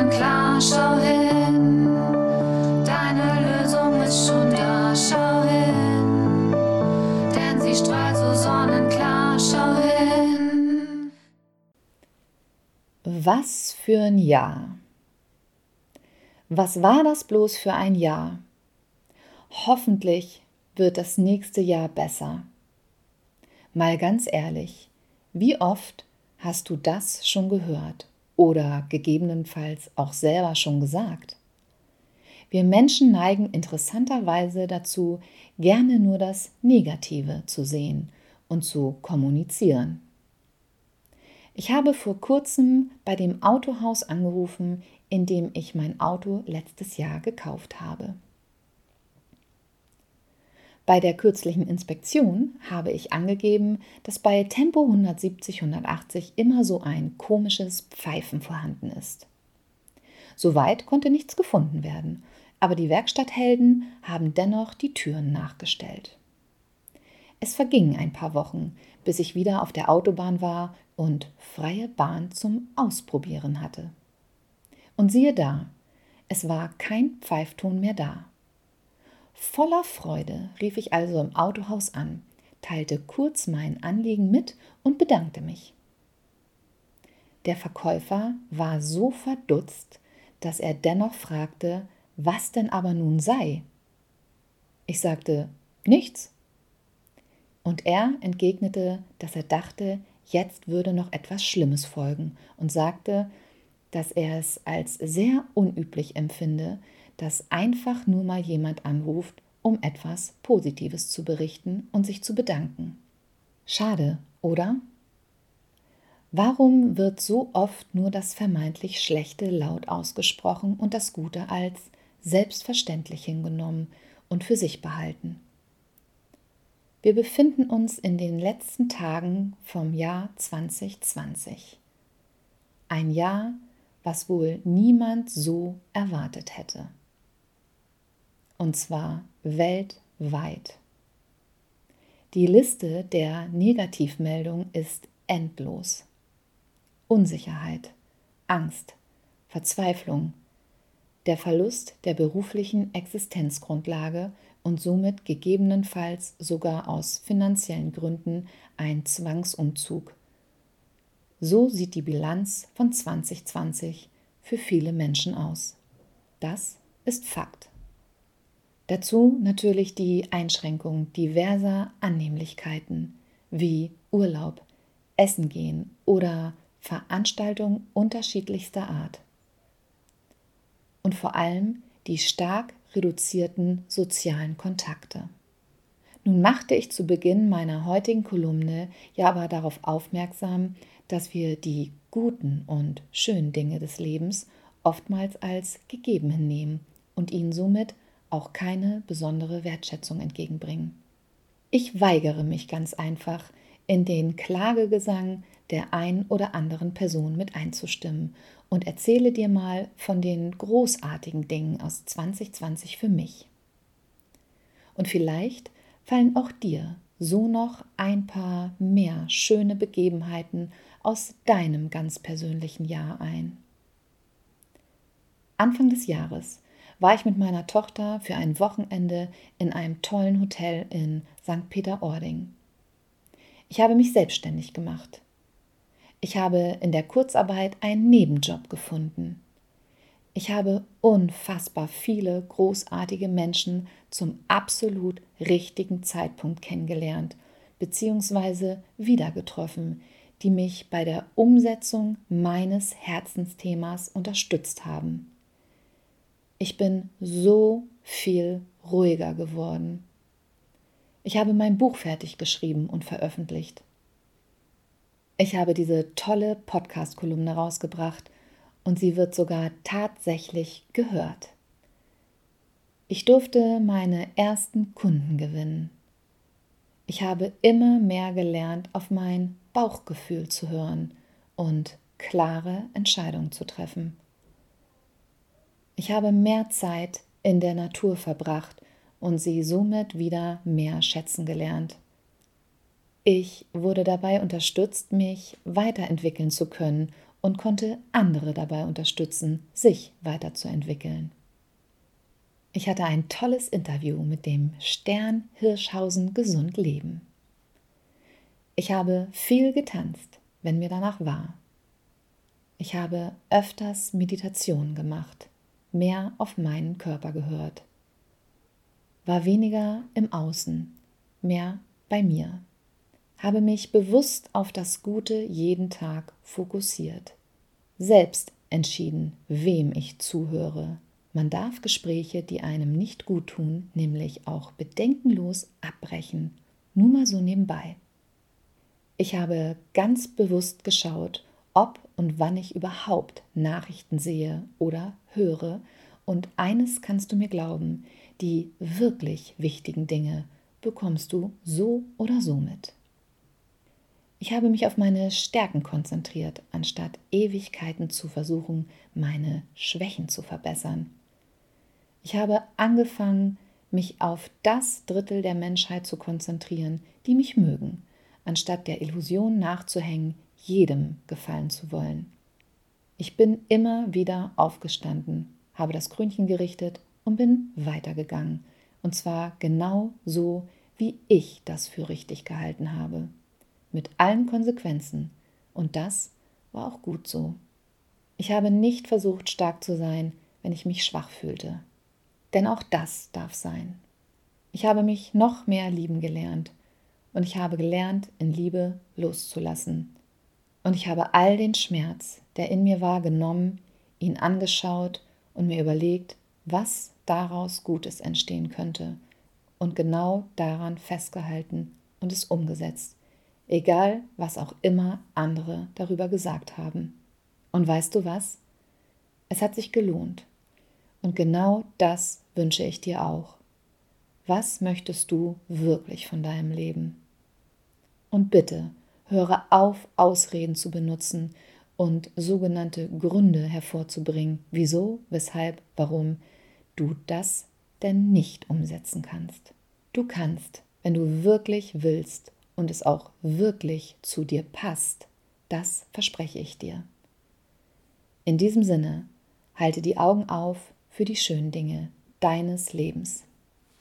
du sonnenklar, schau hin. Deine Lösung ist schon da, schau hin. Denn sie strahlt so sonnenklar, schau hin. Was für ein Jahr. Was war das bloß für ein Jahr? Hoffentlich wird das nächste Jahr besser. Mal ganz ehrlich, wie oft hast du das schon gehört oder gegebenenfalls auch selber schon gesagt? Wir Menschen neigen interessanterweise dazu, gerne nur das Negative zu sehen und zu kommunizieren. Ich habe vor kurzem bei dem Autohaus angerufen, in dem ich mein Auto letztes Jahr gekauft habe. Bei der kürzlichen Inspektion habe ich angegeben, dass bei Tempo 170-180 immer so ein komisches Pfeifen vorhanden ist. Soweit konnte nichts gefunden werden, aber die Werkstatthelden haben dennoch die Türen nachgestellt. Es vergingen ein paar Wochen, bis ich wieder auf der Autobahn war und freie Bahn zum Ausprobieren hatte. Und siehe da, es war kein Pfeifton mehr da. Voller Freude rief ich also im Autohaus an, teilte kurz mein Anliegen mit und bedankte mich. Der Verkäufer war so verdutzt, dass er dennoch fragte, was denn aber nun sei. Ich sagte, nichts. Und er entgegnete, dass er dachte, jetzt würde noch etwas Schlimmes folgen und sagte, dass er es als sehr unüblich empfinde, dass einfach nur mal jemand anruft, um etwas Positives zu berichten und sich zu bedanken. Schade, oder? Warum wird so oft nur das vermeintlich Schlechte laut ausgesprochen und das Gute als selbstverständlich hingenommen und für sich behalten? Wir befinden uns in den letzten Tagen vom Jahr 2020. Ein Jahr, was wohl niemand so erwartet hätte und zwar weltweit. Die Liste der Negativmeldungen ist endlos. Unsicherheit, Angst, Verzweiflung, der Verlust der beruflichen Existenzgrundlage und somit gegebenenfalls sogar aus finanziellen Gründen ein Zwangsumzug. So sieht die Bilanz von 2020 für viele Menschen aus. Das ist Fakt. Dazu natürlich die Einschränkung diverser Annehmlichkeiten wie Urlaub, Essen gehen oder Veranstaltungen unterschiedlichster Art. Und vor allem die stark reduzierten sozialen Kontakte. Nun machte ich zu Beginn meiner heutigen Kolumne ja aber darauf aufmerksam, dass wir die guten und schönen Dinge des Lebens oftmals als gegeben hinnehmen und ihnen somit auch keine besondere Wertschätzung entgegenbringen. Ich weigere mich ganz einfach, in den Klagegesang der ein oder anderen Person mit einzustimmen und erzähle dir mal von den großartigen Dingen aus 2020 für mich. Und vielleicht fallen auch dir so noch ein paar mehr schöne Begebenheiten aus deinem ganz persönlichen Jahr ein. Anfang des Jahres war ich mit meiner Tochter für ein Wochenende in einem tollen Hotel in St. Peter-Ording. Ich habe mich selbstständig gemacht. Ich habe in der Kurzarbeit einen Nebenjob gefunden. Ich habe unfassbar viele großartige Menschen zum absolut richtigen Zeitpunkt kennengelernt bzw. wieder getroffen, die mich bei der Umsetzung meines Herzensthemas unterstützt haben. Ich bin so viel ruhiger geworden. Ich habe mein Buch fertig geschrieben und veröffentlicht. Ich habe diese tolle Podcast-Kolumne rausgebracht und sie wird sogar tatsächlich gehört. Ich durfte meine ersten Kunden gewinnen. Ich habe immer mehr gelernt, auf mein Bauchgefühl zu hören und klare Entscheidungen zu treffen. Ich habe mehr Zeit in der Natur verbracht und sie somit wieder mehr schätzen gelernt. Ich wurde dabei unterstützt, mich weiterentwickeln zu können und konnte andere dabei unterstützen, sich weiterzuentwickeln. Ich hatte ein tolles Interview mit dem Stern Hirschhausen Gesund Leben. Ich habe viel getanzt, wenn mir danach war. Ich habe öfters Meditation gemacht, mehr auf meinen Körper gehört, war weniger im Außen, mehr bei mir, habe mich bewusst auf das Gute jeden Tag fokussiert, selbst entschieden, wem ich zuhöre. Man darf Gespräche, die einem nicht gut tun, nämlich auch bedenkenlos abbrechen, nur mal so nebenbei. Ich habe ganz bewusst geschaut, ob und wann ich überhaupt Nachrichten sehe oder höre. Und eines kannst du mir glauben, die wirklich wichtigen Dinge bekommst du so oder so mit. Ich habe mich auf meine Stärken konzentriert, anstatt Ewigkeiten zu versuchen, meine Schwächen zu verbessern. Ich habe angefangen, mich auf das Drittel der Menschheit zu konzentrieren, die mich mögen anstatt der Illusion nachzuhängen, jedem gefallen zu wollen. Ich bin immer wieder aufgestanden, habe das Krönchen gerichtet und bin weitergegangen. Und zwar genau so, wie ich das für richtig gehalten habe. Mit allen Konsequenzen. Und das war auch gut so. Ich habe nicht versucht, stark zu sein, wenn ich mich schwach fühlte. Denn auch das darf sein. Ich habe mich noch mehr lieben gelernt und ich habe gelernt, in Liebe loszulassen. Und ich habe all den Schmerz, der in mir war, genommen, ihn angeschaut und mir überlegt, was daraus Gutes entstehen könnte. Und genau daran festgehalten und es umgesetzt, egal was auch immer andere darüber gesagt haben. Und weißt du was? Es hat sich gelohnt. Und genau das wünsche ich dir auch. Was möchtest du wirklich von deinem Leben? Und bitte, höre auf, Ausreden zu benutzen und sogenannte Gründe hervorzubringen, wieso, weshalb, warum du das denn nicht umsetzen kannst. Du kannst, wenn du wirklich willst und es auch wirklich zu dir passt, das verspreche ich dir. In diesem Sinne, halte die Augen auf für die schönen Dinge deines Lebens.